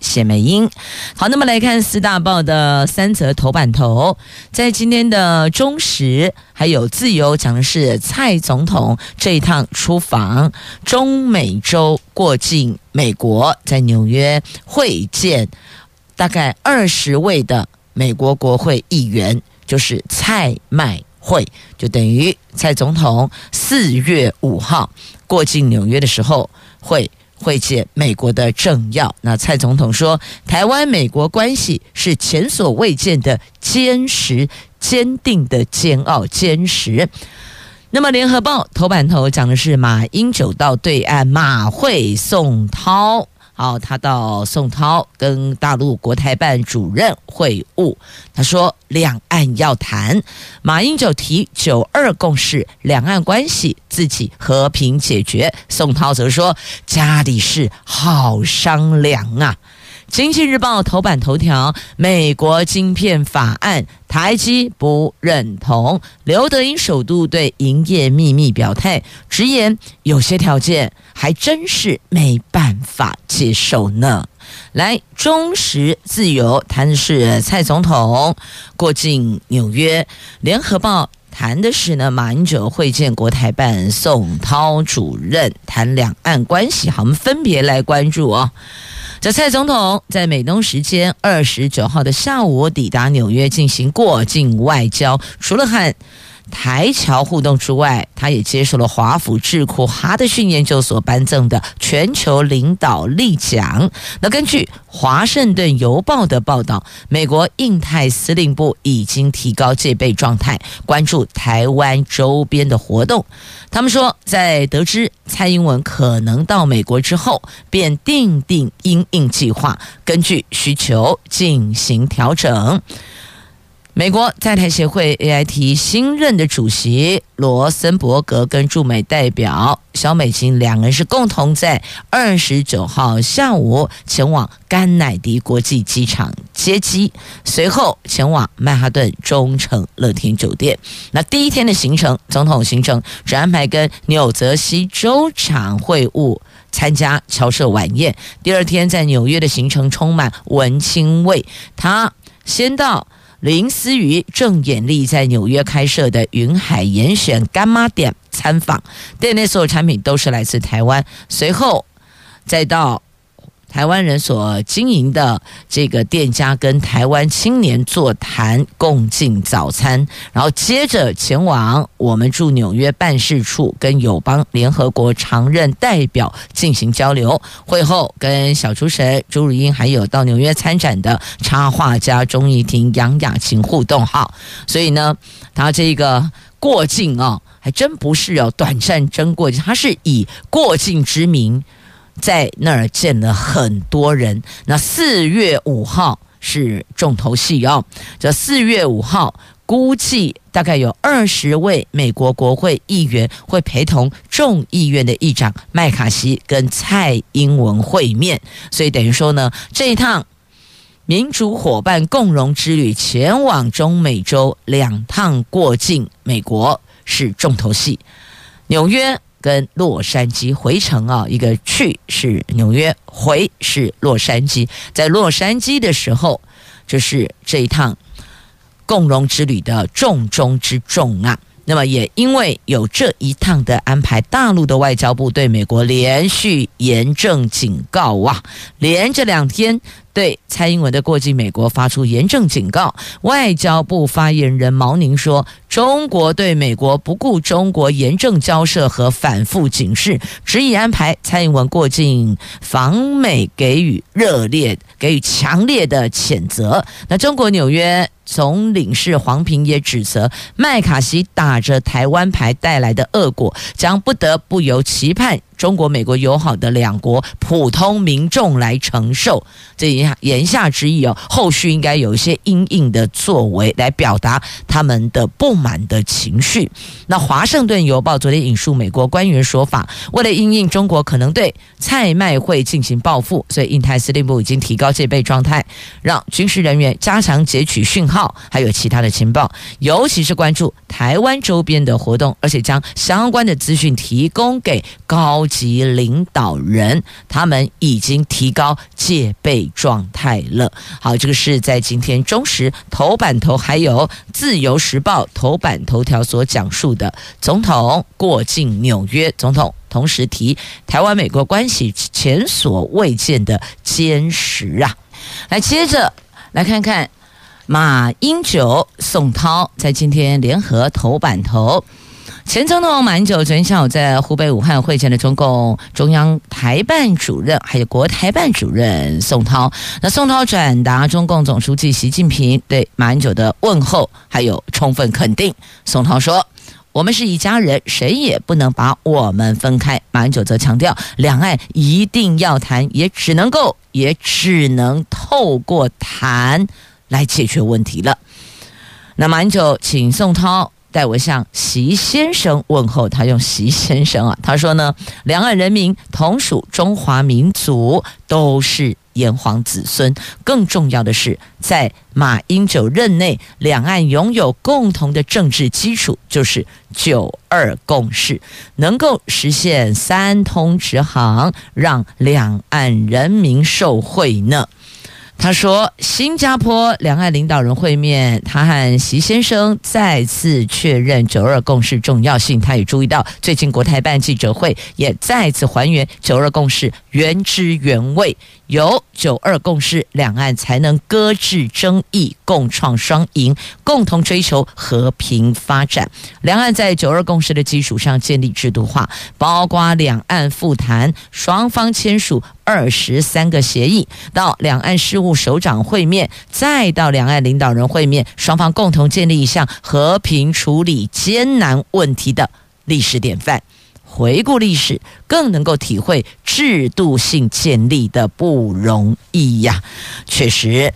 谢美英，好，那么来看四大报的三则头版头，在今天的中时还有自由讲的是蔡总统这一趟出访。中美洲过境美国，在纽约会见大概二十位的美国国会议员，就是蔡麦会，就等于蔡总统四月五号过境纽约的时候会。会见美国的政要，那蔡总统说，台湾美国关系是前所未见的坚实、坚定的煎熬、坚实。那么，《联合报》头版头讲的是马英九到对岸，马会宋涛。好，他到宋涛跟大陆国台办主任会晤，他说两岸要谈，马英九提九二共识，两岸关系自己和平解决，宋涛则说家里事好商量啊。经济日报头版头条：美国晶片法案，台积不认同。刘德音首度对营业秘密表态，直言有些条件还真是没办法接受呢。来，中时自由谈的是蔡总统过境纽约，联合报谈的是呢马英九会见国台办宋涛主任，谈两岸关系。好，我们分别来关注哦。这蔡总统在美东时间二十九号的下午抵达纽约进行过境外交，除了和台侨互动之外，他也接受了华府智库哈德逊研究所颁赠的全球领导力奖。那根据《华盛顿邮报》的报道，美国印太司令部已经提高戒备状态，关注台湾周边的活动。他们说，在得知蔡英文可能到美国之后，便定定因应计划，根据需求进行调整。美国在台协会 AIT 新任的主席罗森伯格跟驻美代表小美琴两人是共同在二十九号下午前往甘乃迪国际机场接机，随后前往曼哈顿中城乐天酒店。那第一天的行程，总统行程只安排跟纽泽西州长会晤，参加侨社晚宴。第二天在纽约的行程充满文青味，他先到。林思雨正眼力在纽约开设的云海严选干妈店参访，店内所有产品都是来自台湾。随后再到。台湾人所经营的这个店家跟台湾青年座谈，共进早餐，然后接着前往我们驻纽约办事处，跟友邦联合国常任代表进行交流。会后跟小厨神朱如英，还有到纽约参展的插画家钟怡婷、杨雅琴互动。好，所以呢，他这个过境哦，还真不是有短暂真过境，他是以过境之名。在那儿见了很多人。那四月五号是重头戏哦。这四月五号，估计大概有二十位美国国会议员会陪同众议院的议长麦卡锡跟蔡英文会面。所以等于说呢，这一趟民主伙伴共荣之旅，前往中美洲两趟过境美国是重头戏。纽约。跟洛杉矶回程啊，一个去是纽约，回是洛杉矶。在洛杉矶的时候，就是这一趟共荣之旅的重中之重啊。那么也因为有这一趟的安排，大陆的外交部对美国连续严正警告哇，连着两天。对蔡英文的过境美国发出严正警告。外交部发言人毛宁说：“中国对美国不顾中国严正交涉和反复警示，执意安排蔡英文过境访美，给予热烈、给予强烈的谴责。”那中国纽约总领事黄平也指责麦卡锡打着台湾牌带来的恶果，将不得不由期盼中国、美国友好的两国普通民众来承受。这言言下之意哦，后续应该有一些因应的作为来表达他们的不满的情绪。那《华盛顿邮报》昨天引述美国官员说法，为了应应中国可能对蔡麦会进行报复，所以印太司令部已经提高戒备状态，让军事人员加强截取讯号，还有其他的情报，尤其是关注台湾周边的活动，而且将相关的资讯提供给高级领导人，他们已经提高戒备状态了。好，这个是在今天中时头版头，还有自由时报头版头条所讲述的，总统过境纽约，总统同时提台湾美国关系前所未见的坚实啊。来，接着来看看马英九、宋涛在今天联合头版头。前总统马英九昨天下午在湖北武汉会见了中共中央台办主任，还有国台办主任宋涛。那宋涛转达中共总书记习近平对马英九的问候，还有充分肯定。宋涛说：“我们是一家人，谁也不能把我们分开。”马英九则强调，两岸一定要谈，也只能够，也只能透过谈来解决问题了。那马英九请宋涛。代我向习先生问候，他用习先生啊，他说呢，两岸人民同属中华民族，都是炎黄子孙。更重要的是，在马英九任内，两岸拥有共同的政治基础，就是九二共识，能够实现三通直航，让两岸人民受惠呢。他说：“新加坡两岸领导人会面，他和习先生再次确认九二共识重要性。他也注意到，最近国台办记者会也再次还原九二共识原汁原味。有九二共识，两岸才能搁置争议，共创双赢，共同追求和平发展。两岸在九二共识的基础上建立制度化，包括两岸复谈，双方签署。”二十三个协议，到两岸事务首长会面，再到两岸领导人会面，双方共同建立一项和平处理艰难问题的历史典范。回顾历史，更能够体会制度性建立的不容易呀。确实。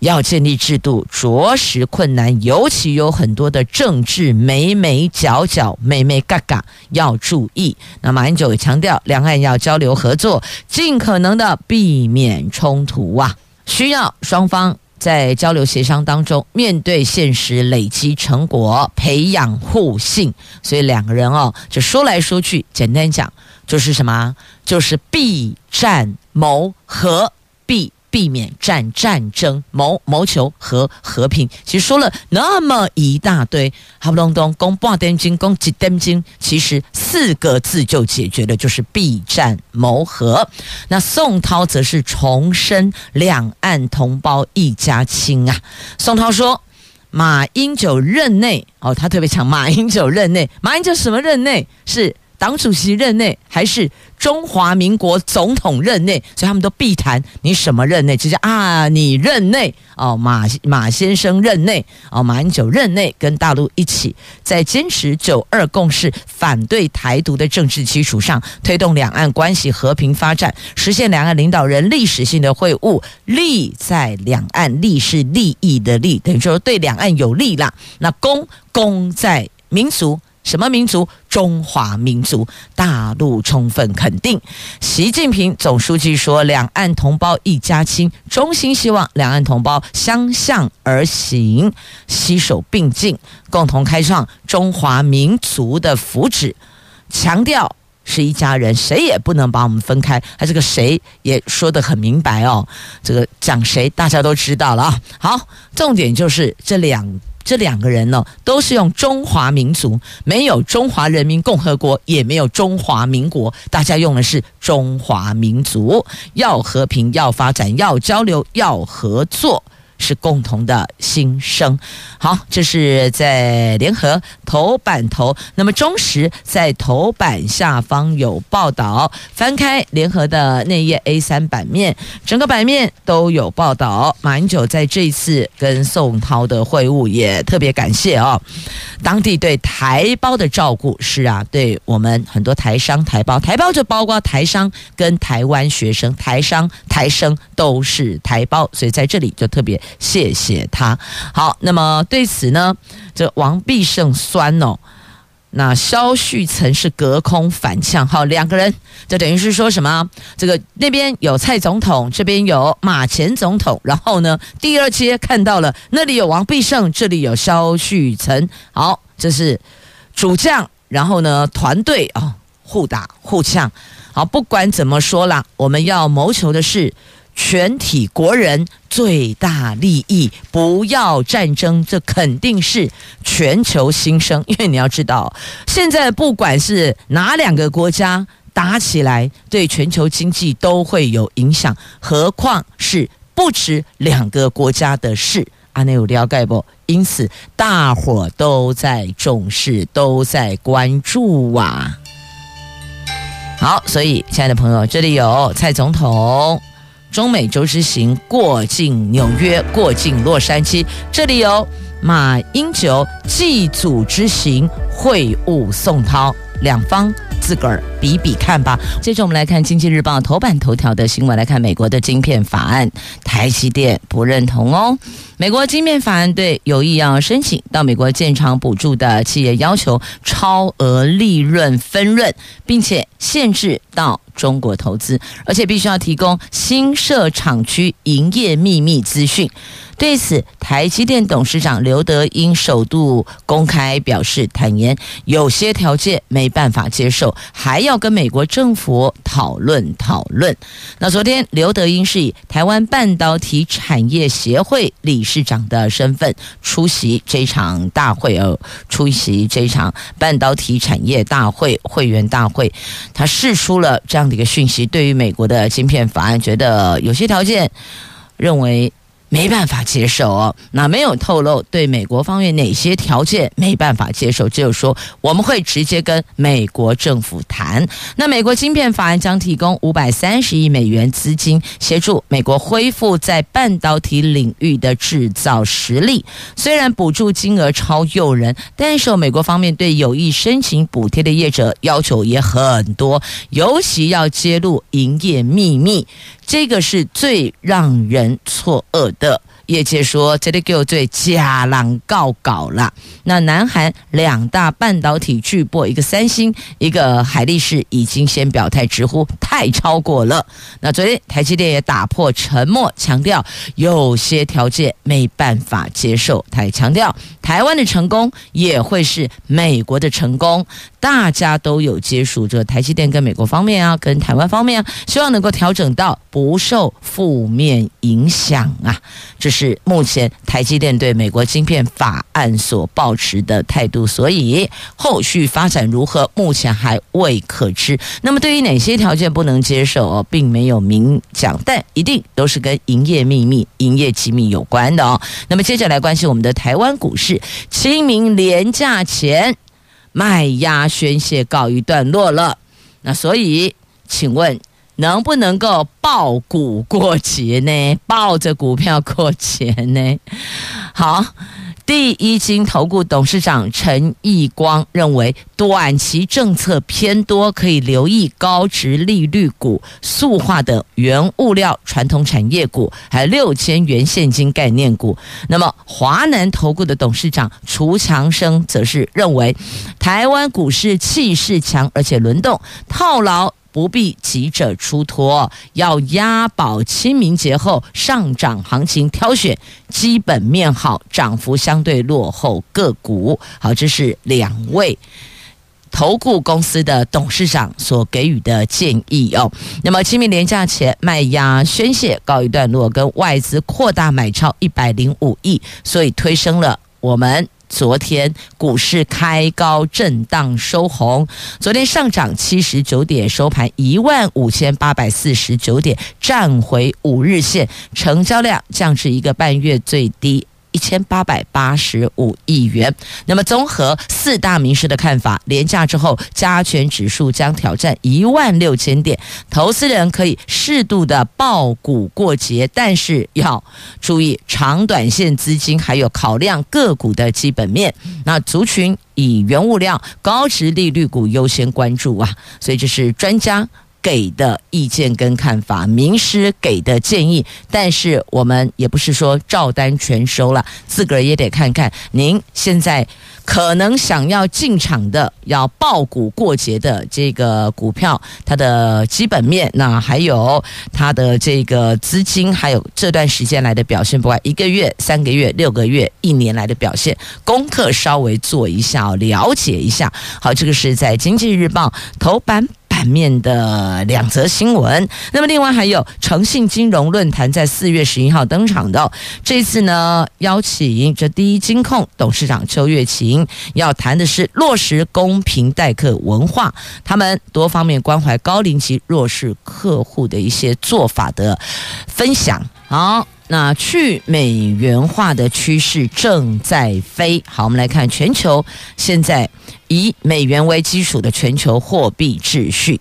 要建立制度，着实困难，尤其有很多的政治眉眉角角、眉眉嘎嘎要注意。那马英九也强调，两岸要交流合作，尽可能的避免冲突啊，需要双方在交流协商当中，面对现实，累积成果，培养互信。所以两个人哦，就说来说去，简单讲就是什么？就是避战谋和，避。避免战战争，谋谋求和和平。其实说了那么一大堆，哈不隆咚，攻半点钟，攻几点钟，其实四个字就解决了，就是避战谋和。那宋涛则是重申两岸同胞一家亲啊。宋涛说，马英九任内哦，他特别强，马英九任内，马英九什么任内是？党主席任内还是中华民国总统任内，所以他们都避谈你什么任内，直接啊，你任内哦，马马先生任内哦，马英九任内跟大陆一起在坚持九二共识、反对台独的政治基础上，推动两岸关系和平发展，实现两岸领导人历史性的会晤，利在两岸，利是利益的利，等于说对两岸有利啦。那功功在民族。什么民族？中华民族。大陆充分肯定。习近平总书记说：“两岸同胞一家亲，衷心希望两岸同胞相向而行，携手并进，共同开创中华民族的福祉。强调是一家人，谁也不能把我们分开。他这个谁也说得很明白哦。这个讲谁，大家都知道了啊。好，重点就是这两。”这两个人呢，都是用中华民族，没有中华人民共和国，也没有中华民国，大家用的是中华民族。要和平，要发展，要交流，要合作，是共同的心声。好，这是在联合头版头，那么中时在头版下方有报道。翻开联合的内页 A 三版面，整个版面都有报道。马英九在这一次跟宋涛的会晤，也特别感谢哦，当地对台胞的照顾是啊，对我们很多台商台胞，台胞就包括台商跟台湾学生，台商台生都是台胞，所以在这里就特别谢谢他。好，那么对此呢，这王必胜酸哦。那萧旭曾是隔空反呛，好，两个人就等于是说什么？这个那边有蔡总统，这边有马前总统，然后呢，第二阶看到了那里有王必胜，这里有萧旭曾，好，这是主将，然后呢，团队啊、哦、互打互呛，好，不管怎么说啦，我们要谋求的是。全体国人最大利益，不要战争，这肯定是全球心声。因为你要知道，现在不管是哪两个国家打起来，对全球经济都会有影响，何况是不止两个国家的事。阿内有了解不？因此，大伙都在重视，都在关注啊。好，所以亲爱的朋友，这里有蔡总统。中美洲之行过境纽约，过境洛杉矶，这里有马英九祭祖之行会晤宋涛，两方自个儿比比看吧。接着我们来看《经济日报》头版头条的新闻，来看美国的晶片法案，台积电不认同哦。美国晶片法案对有意要申请到美国建厂补助的企业要求超额利润分润，并且限制到。中国投资，而且必须要提供新设厂区营业秘密资讯。对此，台积电董事长刘德英首度公开表示，坦言有些条件没办法接受，还要跟美国政府讨论讨论。那昨天，刘德英是以台湾半导体产业协会理事长的身份出席这场大会，而出席这场半导体产业大会会员大会，他释出了这样的一个讯息：对于美国的芯片法案，觉得有些条件认为。没办法接受哦，那没有透露对美国方面哪些条件没办法接受，只有说我们会直接跟美国政府谈。那美国晶片法案将提供五百三十亿美元资金，协助美国恢复在半导体领域的制造实力。虽然补助金额超诱人，但是美国方面对有意申请补贴的业者要求也很多，尤其要揭露营业秘密。这个是最让人错愕的。业界说，这里给我最假狼告搞了。那南韩两大半导体巨擘，一个三星，一个海力士，已经先表态，直呼太超过了。那昨天台积电也打破沉默，强调有些条件没办法接受。他也强调，台湾的成功也会是美国的成功。大家都有接触这台积电跟美国方面啊，跟台湾方面啊，希望能够调整到不受负面影响啊。这是目前台积电对美国晶片法案所抱持的态度，所以后续发展如何，目前还未可知。那么对于哪些条件不能接受哦，并没有明讲，但一定都是跟营业秘密、营业机密有关的哦。那么接着来关心我们的台湾股市，清明连假前卖压宣泄告一段落了。那所以，请问。能不能够抱股过节呢？抱着股票过节呢？好，第一金投顾董事长陈义光认为，短期政策偏多，可以留意高值利率股、塑化的原物料、传统产业股，还有六千元现金概念股。那么，华南投顾的董事长楚强生则是认为，台湾股市气势强，而且轮动套牢。不必急着出脱，要押宝清明节后上涨行情，挑选基本面好、涨幅相对落后个股。好，这是两位投顾公司的董事长所给予的建议哦。那么清明连假前卖压宣泄告一段落，跟外资扩大买超一百零五亿，所以推升了我们昨天股市开高震荡收红，昨天上涨七十九点，收盘一万五千八百四十九点，站回五日线，成交量降至一个半月最低。一千八百八十五亿元。那么，综合四大名师的看法，连假之后，加权指数将挑战一万六千点。投资人可以适度的爆股过节，但是要注意长短线资金，还有考量个股的基本面。那族群以原物料、高值利率股优先关注啊。所以，这是专家。给的意见跟看法，名师给的建议，但是我们也不是说照单全收了，自个儿也得看看您现在可能想要进场的、要爆股过节的这个股票，它的基本面，那还有它的这个资金，还有这段时间来的表现，不管一个月、三个月、六个月、一年来的表现，功课稍微做一下，了解一下。好，这个是在《经济日报》头版。版面的两则新闻，那么另外还有诚信金融论坛在四月十一号登场的，这次呢邀请这第一金控董事长邱月琴，要谈的是落实公平待客文化，他们多方面关怀高龄及弱势客户的一些做法的分享。好，那去美元化的趋势正在飞。好，我们来看全球现在。以美元为基础的全球货币秩序，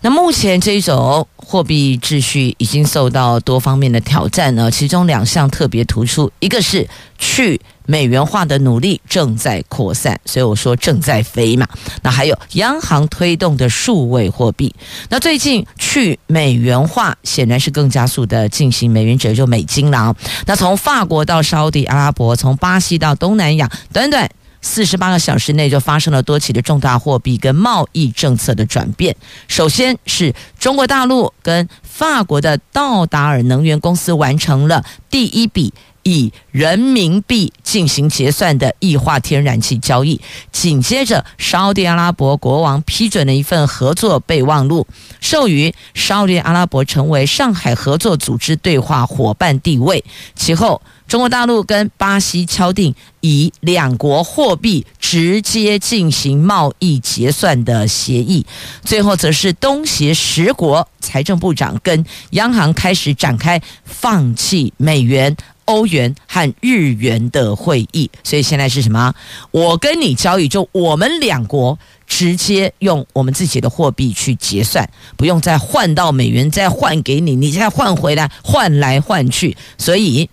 那目前这种货币秩序已经受到多方面的挑战呢。其中两项特别突出，一个是去美元化的努力正在扩散，所以我说正在飞嘛。那还有央行推动的数位货币，那最近去美元化显然是更加速的进行，美元指就美金了。那从法国到沙地阿拉伯，从巴西到东南亚，短短。四十八个小时内就发生了多起的重大货币跟贸易政策的转变。首先是中国大陆跟法国的道达尔能源公司完成了第一笔以人民币进行结算的液化天然气交易。紧接着，沙特阿拉伯国王批准了一份合作备忘录，授予沙特阿拉伯成为上海合作组织对话伙伴地位。其后，中国大陆跟巴西敲定以两国货币直接进行贸易结算的协议，最后则是东协十国财政部长跟央行开始展开放弃美元、欧元和日元的会议。所以现在是什么？我跟你交易，就我们两国直接用我们自己的货币去结算，不用再换到美元再换给你，你再换回来，换来换去，所以。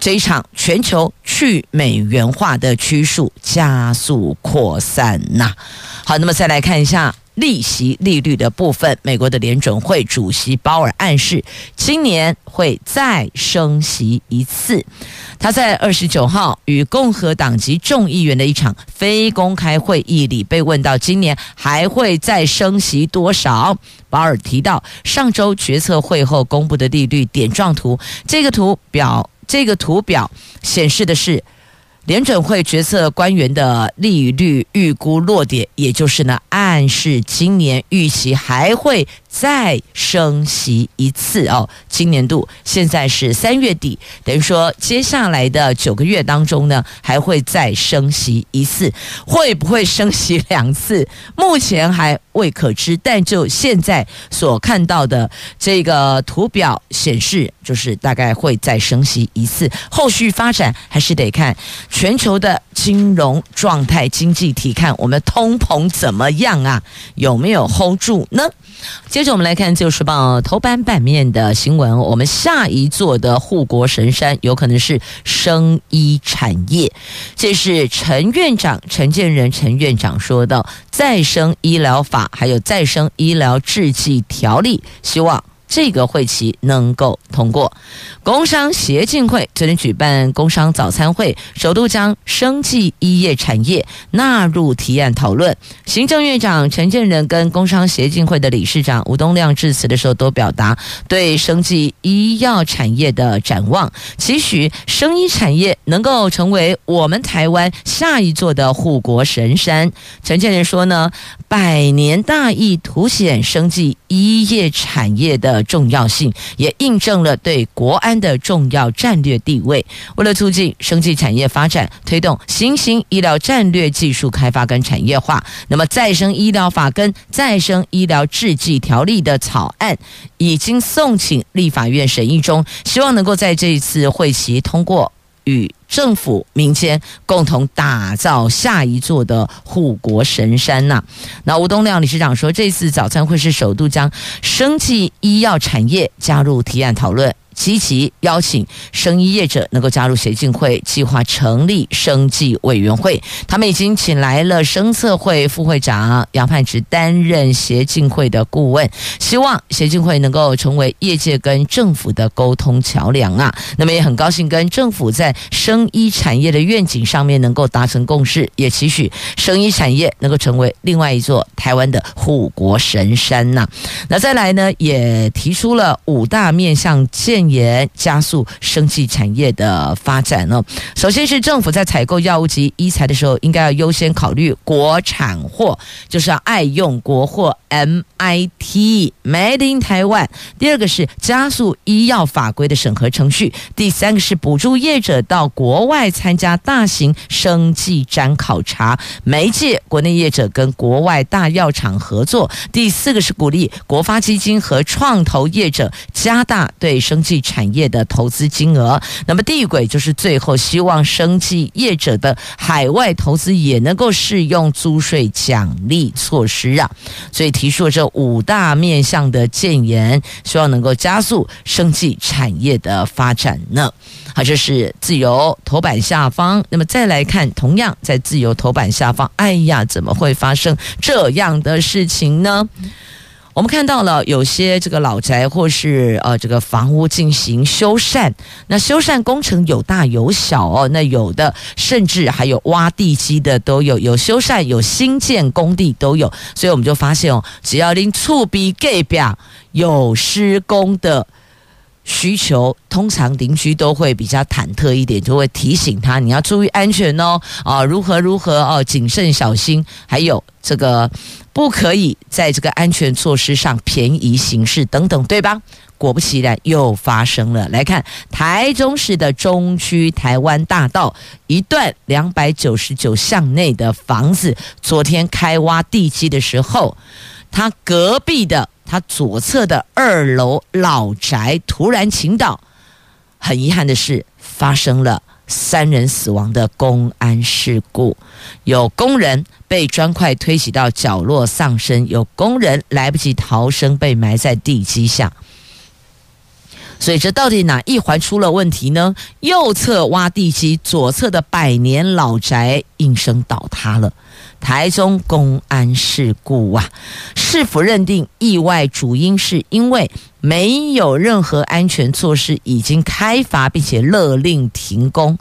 这一场全球去美元化的趋势加速扩散呐。好，那么再来看一下利息利率的部分。美国的联准会主席鲍尔暗示，今年会再升息一次。他在二十九号与共和党籍众议员的一场非公开会议里被问到，今年还会再升息多少？鲍尔提到，上周决策会后公布的利率点状图，这个图表。这个图表显示的是联准会决策官员的利率预估落点，也就是呢，暗示今年预期还会再升息一次哦。今年度现在是三月底，等于说接下来的九个月当中呢，还会再升息一次，会不会升息两次？目前还未可知。但就现在所看到的这个图表显示，就是大概会再升息一次。后续发展还是得看全球的金融状态、经济体，看我们通膨怎么样啊？有没有 hold 住呢？接着我们来看《自由时报》头版版面的新闻。我们下一座的护国神山有可能是生医产业。这是陈院长陈建仁陈院长说的再生医疗法，还有再生医疗制剂条例，希望。这个会期能够通过。工商协进会昨天举办工商早餐会，首度将生技医业产业纳入提案讨论。行政院长陈建仁跟工商协进会的理事长吴东亮致辞的时候，都表达对生技医药产业的展望，期许生医产业能够成为我们台湾下一座的护国神山。陈建仁说呢，百年大义凸显生技医业产业的。重要性，也印证了对国安的重要战略地位。为了促进生技产业发展，推动新型医疗战略技术开发跟产业化，那么再生医疗法跟再生医疗制剂条例的草案已经送请立法院审议中，希望能够在这一次会期通过。与政府、民间共同打造下一座的护国神山呐、那吴东亮理事长说，这次早餐会是首度将生技医药产业加入提案讨论。积极邀请生医业者能够加入协进会，计划成立生技委员会。他们已经请来了生策会副会长杨盼直担任协进会的顾问，希望协进会能够成为业界跟政府的沟通桥梁啊。那么也很高兴跟政府在生医产业的愿景上面能够达成共识，也期许生医产业能够成为另外一座台湾的护国神山呐、那再来呢，也提出了五大面向建。也加速生技产业的发展呢。首先是政府在采购药物及医材的时候，应该要优先考虑国产货，就是要爱用国货，MIT Made in Taiwan。第二个是加速医药法规的审核程序。第三个是补助业者到国外参加大型生技展考察，媒介国内业者跟国外大药厂合作。第四个是鼓励国发基金和创投业者加大对生技产业的投资金额，那么地轨就是最后希望生技业者的海外投资也能够适用租税奖励措施啊，所以提出了这五大面向的建言，希望能够加速生技产业的发展呢。好，这是自由头版下方，那么再来看，同样在自由头版下方，哎呀，怎么会发生这样的事情呢？我们看到了有些这个老宅或是呃这个房屋进行修缮，那修缮工程有大有小哦，那有的甚至还有挖地基的都有，有修缮有新建工地都有，所以我们就发现哦，只要拎触笔盖表有施工的需求，通常邻居都会比较忐忑一点，就会提醒他你要注意安全哦，啊如何如何哦，谨慎小心，还有这个。不可以在这个安全措施上便宜行事等等，对吧？果不其然，又发生了。来看台中市的中区台湾大道一段两百九十九巷内的房子，昨天开挖地基的时候，他隔壁的他左侧的二楼老宅突然倾倒，很遗憾的是发生了。三人死亡的公安事故，有工人被砖块推挤到角落丧生，有工人来不及逃生被埋在地基下。所以这到底哪一环出了问题呢？右侧挖地基，左侧的百年老宅应声倒塌了。台中公安事故啊，是否认定意外主因是因为没有任何安全措施，已经开罚并且勒令停工。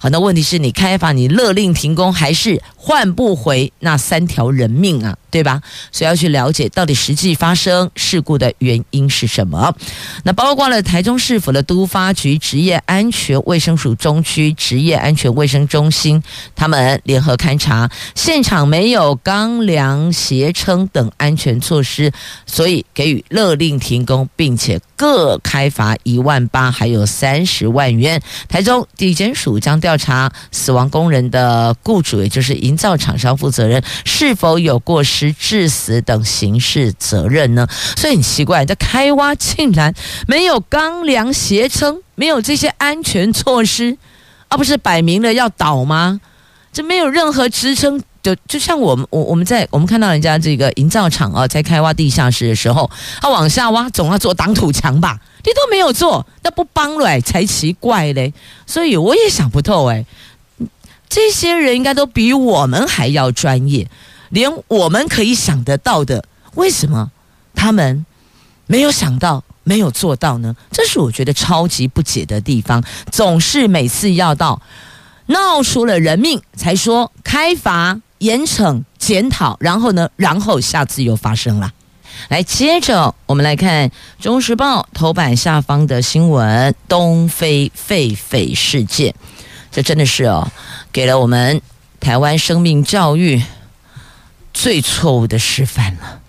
好，那问题是你开罚，你勒令停工，还是换不回那三条人命啊？对吧？所以要去了解到底实际发生事故的原因是什么。那包括了台中市府的都发局职业安全卫生署中区职业安全卫生中心，他们联合勘查现场没有钢梁斜撑等安全措施，所以给予勒令停工，并且各开罚一万八，还有三十万元。台中地检署将调查死亡工人的雇主，也就是营造厂商负责人是否有过失。致死等刑事责任呢？所以很奇怪，这开挖竟然没有钢梁斜撑，没有这些安全措施，而、不是摆明了要倒吗？这没有任何支撑，就就像我们我我们在我们看到人家这个营造厂啊，在开挖地下室的时候，他往下挖总要做挡土墙吧？你都没有做，那不帮了才奇怪嘞！所以我也想不透哎，这些人应该都比我们还要专业。连我们可以想得到的，为什么他们没有想到、没有做到呢？这是我觉得超级不解的地方。总是每次要到闹出了人命，才说开罚、严惩、检讨，然后呢，然后下次又发生了。来，接着我们来看《中时报》头版下方的新闻：东非狒狒事件，这真的是哦，给了我们台湾生命教育。最错误的示范了，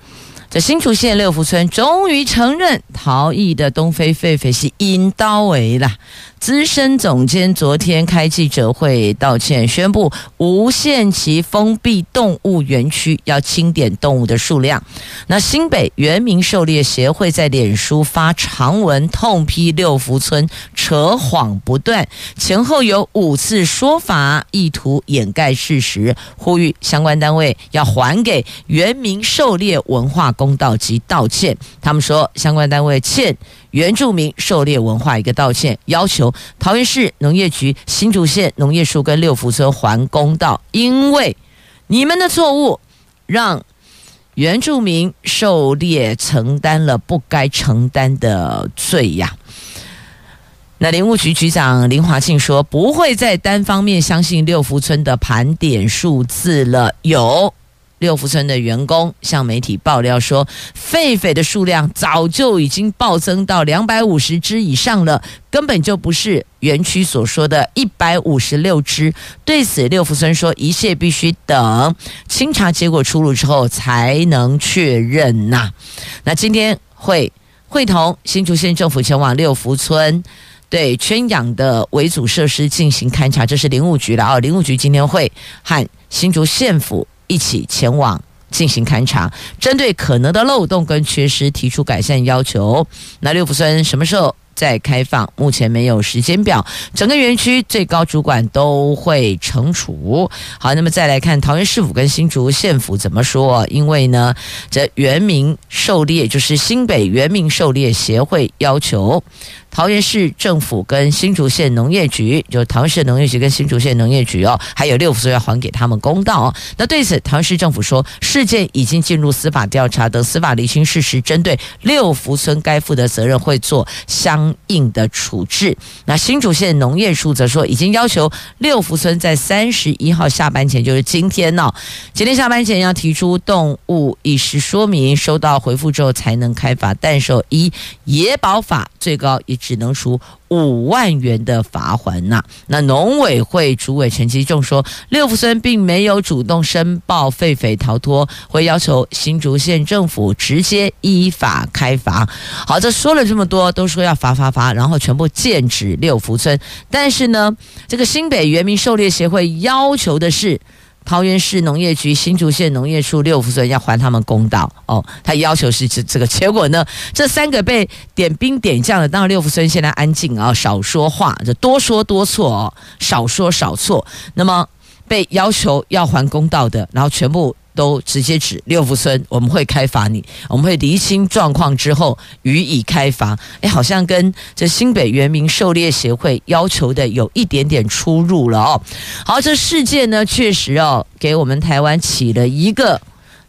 这新竹县六福村终于承认逃逸的东非狒狒是阴刀为了。资深总监昨天开记者会道歉，宣布无限期封闭动物园区，要清点动物的数量。那新北原民狩猎协会在脸书发长文痛批六福村扯谎不断，前后有五次说法，意图掩盖事实，呼吁相关单位要还给原民狩猎文化公公道及道歉。他们说，相关单位欠。原住民狩猎文化一个道歉，要求桃园市农业局、新竹县农业处跟六福村还公道，因为你们的错误让原住民狩猎承担了不该承担的罪呀。那林务局局长林华庆说，不会再单方面相信六福村的盘点数字了，有。六福村的员工向媒体爆料说，狒狒的数量早就已经暴增到两百五十只以上了，根本就不是园区所说的一百五十六只。对此，六福村说一切必须等清查结果出炉之后才能确认呐。那今天会会同新竹县政府前往六福村对圈养的维组设施进行勘查，这是林务局的哦。林务局今天会和新竹县府。一起前往进行勘查，针对可能的漏洞跟缺失提出改善要求。那六福村什么时候再开放？目前没有时间表。整个园区最高主管都会惩处。好，那么再来看桃园市府跟新竹县府怎么说？因为呢，这原民狩猎就是新北原民狩猎协会要求。桃园市政府跟新竹县农业局，就桃园市农业局跟新竹县农业局哦，还有六福村要还给他们公道哦。那对此，桃园市政府说，事件已经进入司法调查，等司法厘清事实，针对六福村该负的责任会做相应的处置。那新竹县农业处则说，已经要求六福村在三十一号下班前，就是今天哦，今天下班前要提出动物意识说明，收到回复之后才能开罚，但受依野保法最高一。只能处五万元的罚锾呐。那农委会主委陈其仲说，六福村并没有主动申报狒狒逃脱，会要求新竹县政府直接依法开罚。好，这说了这么多，都说要罚罚罚，然后全部剑指六福村。但是呢，这个新北原民狩猎协会要求的是。桃园市农业局、新竹县农业处、六福村要还他们公道哦。他要求是这这个结果呢？这三个被点兵点将的，当然六福村现在安静啊，少说话，就多说多错哦，少说少错。那么被要求要还公道的，然后全部。都直接指六福村，我们会开罚你，我们会厘清状况之后予以开罚。哎，好像跟这新北原民狩猎协会要求的有一点点出入了哦。好，这事件呢，确实哦，给我们台湾起了一个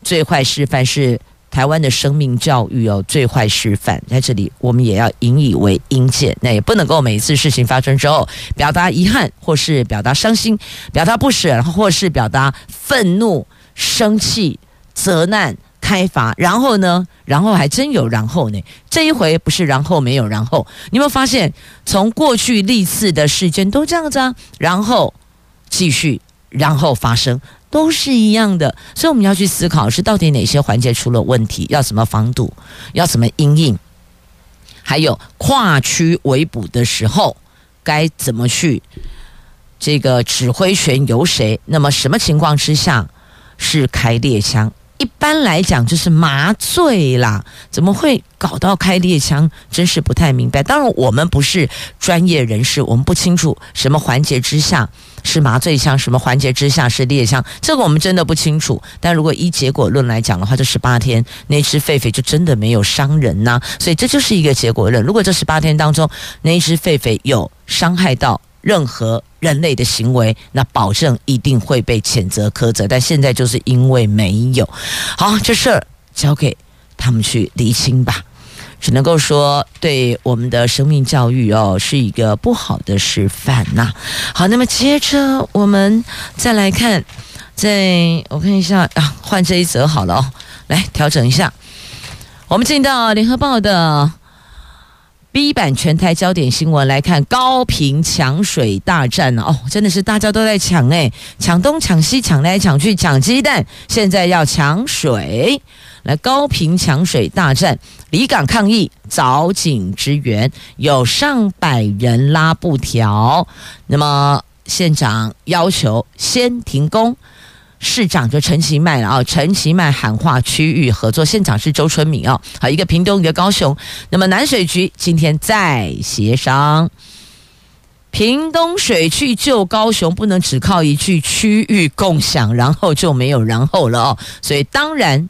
最坏示范，是台湾的生命教育哦，最坏示范。在这里，我们也要引以为鹰鉴，那也不能够每一次事情发生之后表达遗憾，或是表达伤心，表达不舍，或是表达愤怒。生气、责难、开罚，然后呢？然后还真有然后呢。这一回不是然后没有然后，你有没有发现，从过去历次的事件都这样子啊？然后继续，然后发生，都是一样的。所以我们要去思考，是到底哪些环节出了问题，要怎么防堵，要怎么因应，还有跨区围捕的时候该怎么去，这个指挥权由谁？那么什么情况之下？是开猎枪，一般来讲就是麻醉啦，怎么会搞到开猎枪？真是不太明白。当然，我们不是专业人士，我们不清楚什么环节之下是麻醉枪，什么环节之下是猎枪，这个我们真的不清楚。但如果依结果论来讲的话，这十八天那只狒狒就真的没有伤人呐，所以这就是一个结果论。如果这十八天当中那只狒狒有伤害到，任何人类的行为，那保证一定会被谴责苛责。但现在就是因为没有，好，这事儿交给他们去厘清吧。只能够说，对我们的生命教育哦，是一个不好的示范呐。好，那么接着我们再来看，在我看一下啊，换这一则好了哦，来调整一下。我们进到联合报的。B 版全台焦点新闻来看高屏抢水大战哦，真的是大家都在抢哎，抢东抢西抢来抢去抢鸡蛋，现在要抢水，来高屏抢水大战，离港抗议找警支援，有上百人拉布条，那么县长要求先停工。市长就陈其迈了啊，陈其迈喊话区域合作，县长是周春米啊，好，一个屏东一个高雄，那么南水局今天再协商，屏东水去救高雄，不能只靠一句区域共享，然后就没有然后了哦，所以当然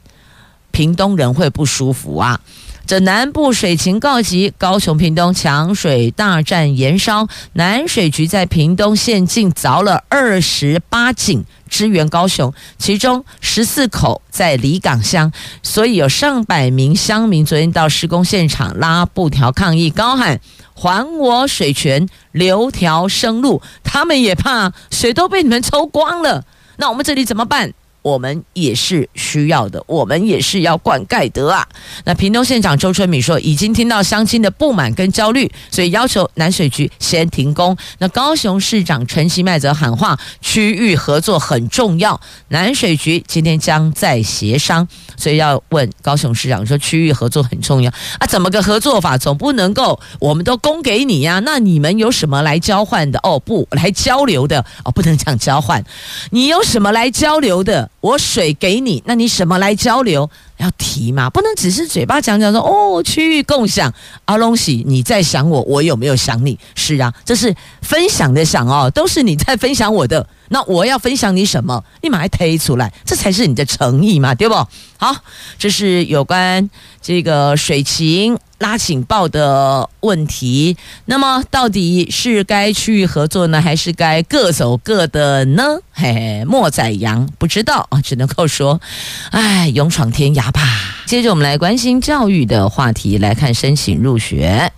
屏东人会不舒服啊。这南部水情告急，高雄屏东抢水大战延烧，南水局在屏东县境凿了二十八井支援高雄，其中十四口在离港乡，所以有上百名乡民昨天到施工现场拉布条抗议，高喊还我水权，留条生路。他们也怕水都被你们抽光了，那我们这里怎么办？我们也是需要的，我们也是要灌溉的啊。那屏东县长周春米说，已经听到乡亲的不满跟焦虑，所以要求南水局先停工。那高雄市长陈其迈则喊话，区域合作很重要，南水局今天将在协商。所以要问高雄市长说，区域合作很重要啊，怎么个合作法？总不能够我们都供给你呀？那你们有什么来交换的？哦，不来交流的哦，不能讲交换，你有什么来交流的？我水给你，那你什么来交流？要提嘛，不能只是嘴巴讲讲说哦，区域共享阿龙喜，你在想我，我有没有想你？是啊，这是分享的想哦，都是你在分享我的。那我要分享你什么？立马还推出来，这才是你的诚意嘛，对不？好，这是有关这个水情拉警报的问题。那么，到底是该区域合作呢，还是该各走各的呢？嘿嘿，莫宰羊不知道啊，只能够说，哎，勇闯天涯接着，我们来关心教育的话题，来看申请入学。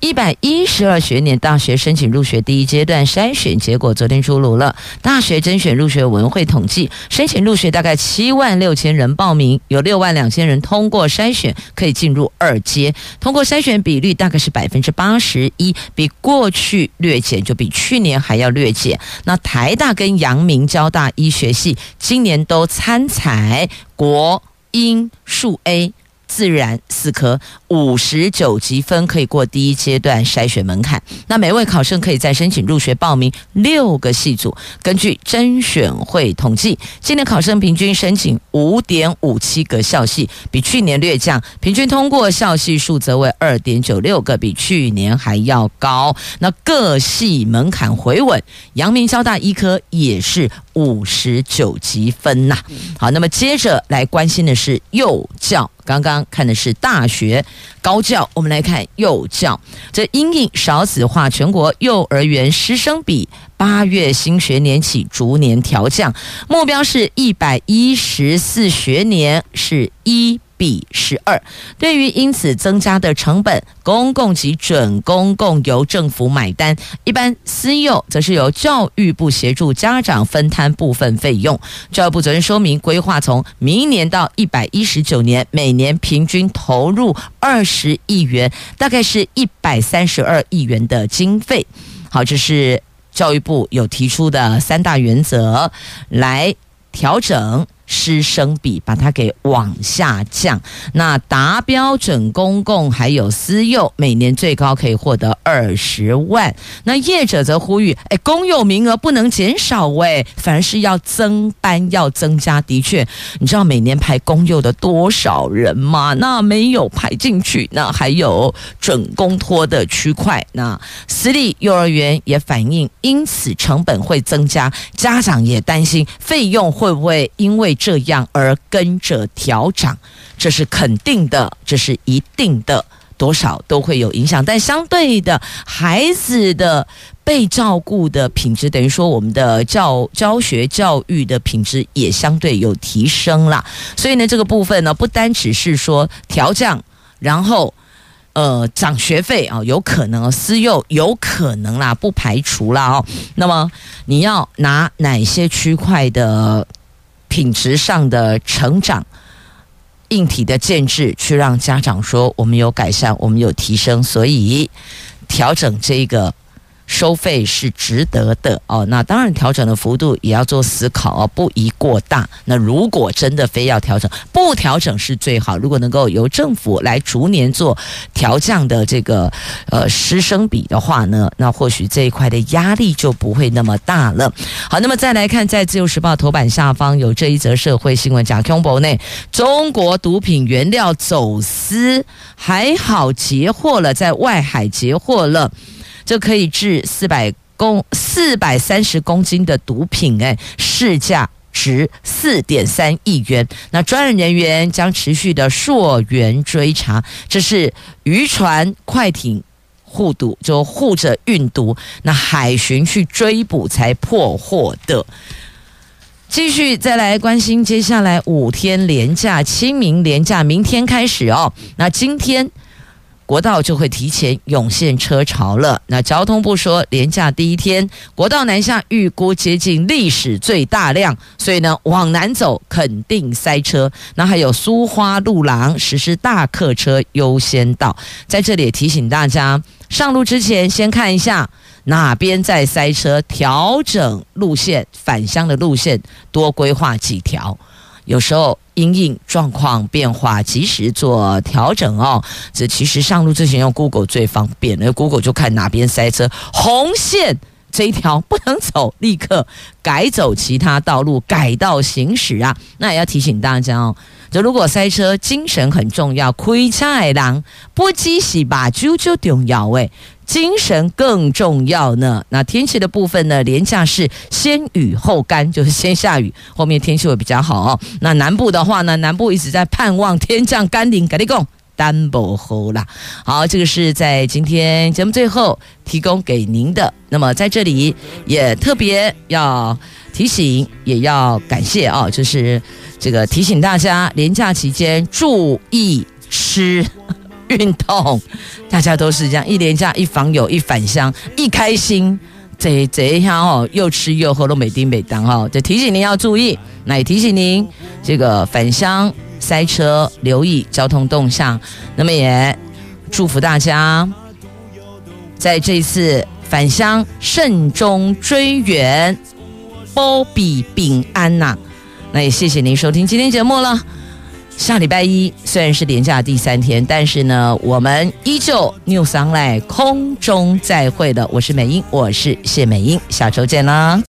一百一十二学年大学申请入学第一阶段筛选结果昨天出炉了。大学甄选入学文会统计，申请入学大概七万六千人报名，有六万两千人通过筛选，可以进入二阶。通过筛选比率大概是百分之八十一，比过去略减，就比去年还要略减。那台大跟阳明交大医学系今年都参采国英数 A。自然四科五十九级分可以过第一阶段筛选门槛。那每位考生可以再申请入学报名六个系组。根据甄选会统计，今年考生平均申请五点五七个校系，比去年略降。平均通过校系数则为二点九六个，比去年还要高。那各系门槛回稳，阳明交大医科也是五十九级分呐。好，那么接着来关心的是幼教。刚刚看的是大学高教，我们来看幼教。这因应少子化，全国幼儿园师生比八月新学年起逐年调降，目标是一百一十四学年是一。比十二，对于因此增加的成本，公共及准公共由政府买单，一般私幼则是由教育部协助家长分摊部分费用。教育部昨天说明，规划从明年到一百一十九年，每年平均投入二十亿元，大概是一百三十二亿元的经费。好，这是教育部有提出的三大原则来调整。师生比把它给往下降，那达标准公共还有私幼，每年最高可以获得二十万。那业者则呼吁，哎，公幼名额不能减少，哎，反而是要增班，要增加。的确，你知道每年排公幼的多少人吗？那没有排进去，那还有准公托的区块。那私立幼儿园也反映，因此成本会增加，家长也担心费用会不会因为。这样而跟着调涨，这是肯定的，这是一定的，多少都会有影响。但相对的，孩子的被照顾的品质，等于说我们的教教学教育的品质也相对有提升啦。所以呢，这个部分呢，不单只是说调降，然后呃涨学费啊，有可能私幼有可能啦，不排除啦哦。那么你要拿哪些区块的？品质上的成长，硬体的建制，去让家长说我们有改善，我们有提升，所以调整这个。收费是值得的哦，那当然调整的幅度也要做思考哦，不宜过大。那如果真的非要调整，不调整是最好。如果能够由政府来逐年做调降的这个呃师生比的话呢，那或许这一块的压力就不会那么大了。好，那么再来看，在自由时报头版下方有这一则社会新闻，讲中国内中国毒品原料走私还好截获了，在外海截获了。这可以治四百公四百三十公斤的毒品，哎，市价值四点三亿元。那专案人员将持续的溯源追查，这是渔船、快艇护堵，就护着运毒，那海巡去追捕才破获的。继续再来关心接下来五天连假，清明连假明天开始哦。那今天。国道就会提前涌现车潮了。那交通部说，连假第一天，国道南下预估接近历史最大量，所以呢，往南走肯定塞车。那还有苏花路廊实施大客车优先道，在这里也提醒大家，上路之前先看一下哪边在塞车，调整路线，返乡的路线多规划几条。有时候因应状况变化，及时做调整哦。这其实上路之前用 Google 最方便，那 Google 就看哪边塞车，红线这一条不能走，立刻改走其他道路，改道行驶啊。那也要提醒大家哦，就如果塞车，精神很重要，开车的人不只是把酒就重要诶。精神更重要呢。那天气的部分呢？连假是先雨后干，就是先下雨，后面天气会比较好哦。那南部的话呢？南部一直在盼望天降甘霖，跟你讲，单不好啦。好，这个是在今天节目最后提供给您的。那么在这里也特别要提醒，也要感谢啊，就是这个提醒大家，连假期间注意吃。运动，大家都是这样，一连假，一访友，一返乡，一开心，这这一下哦，又吃又喝都美丁美当哦，就提醒您要注意，那也提醒您这个返乡塞车，留意交通动向。那么也祝福大家，在这次返乡慎终追远，波比平安呐、那也谢谢您收听今天节目了。下礼拜一虽然是连假第三天，但是呢，我们依旧 New Sunlight 空中再会的。我是美英，我是谢美英，下周见啦。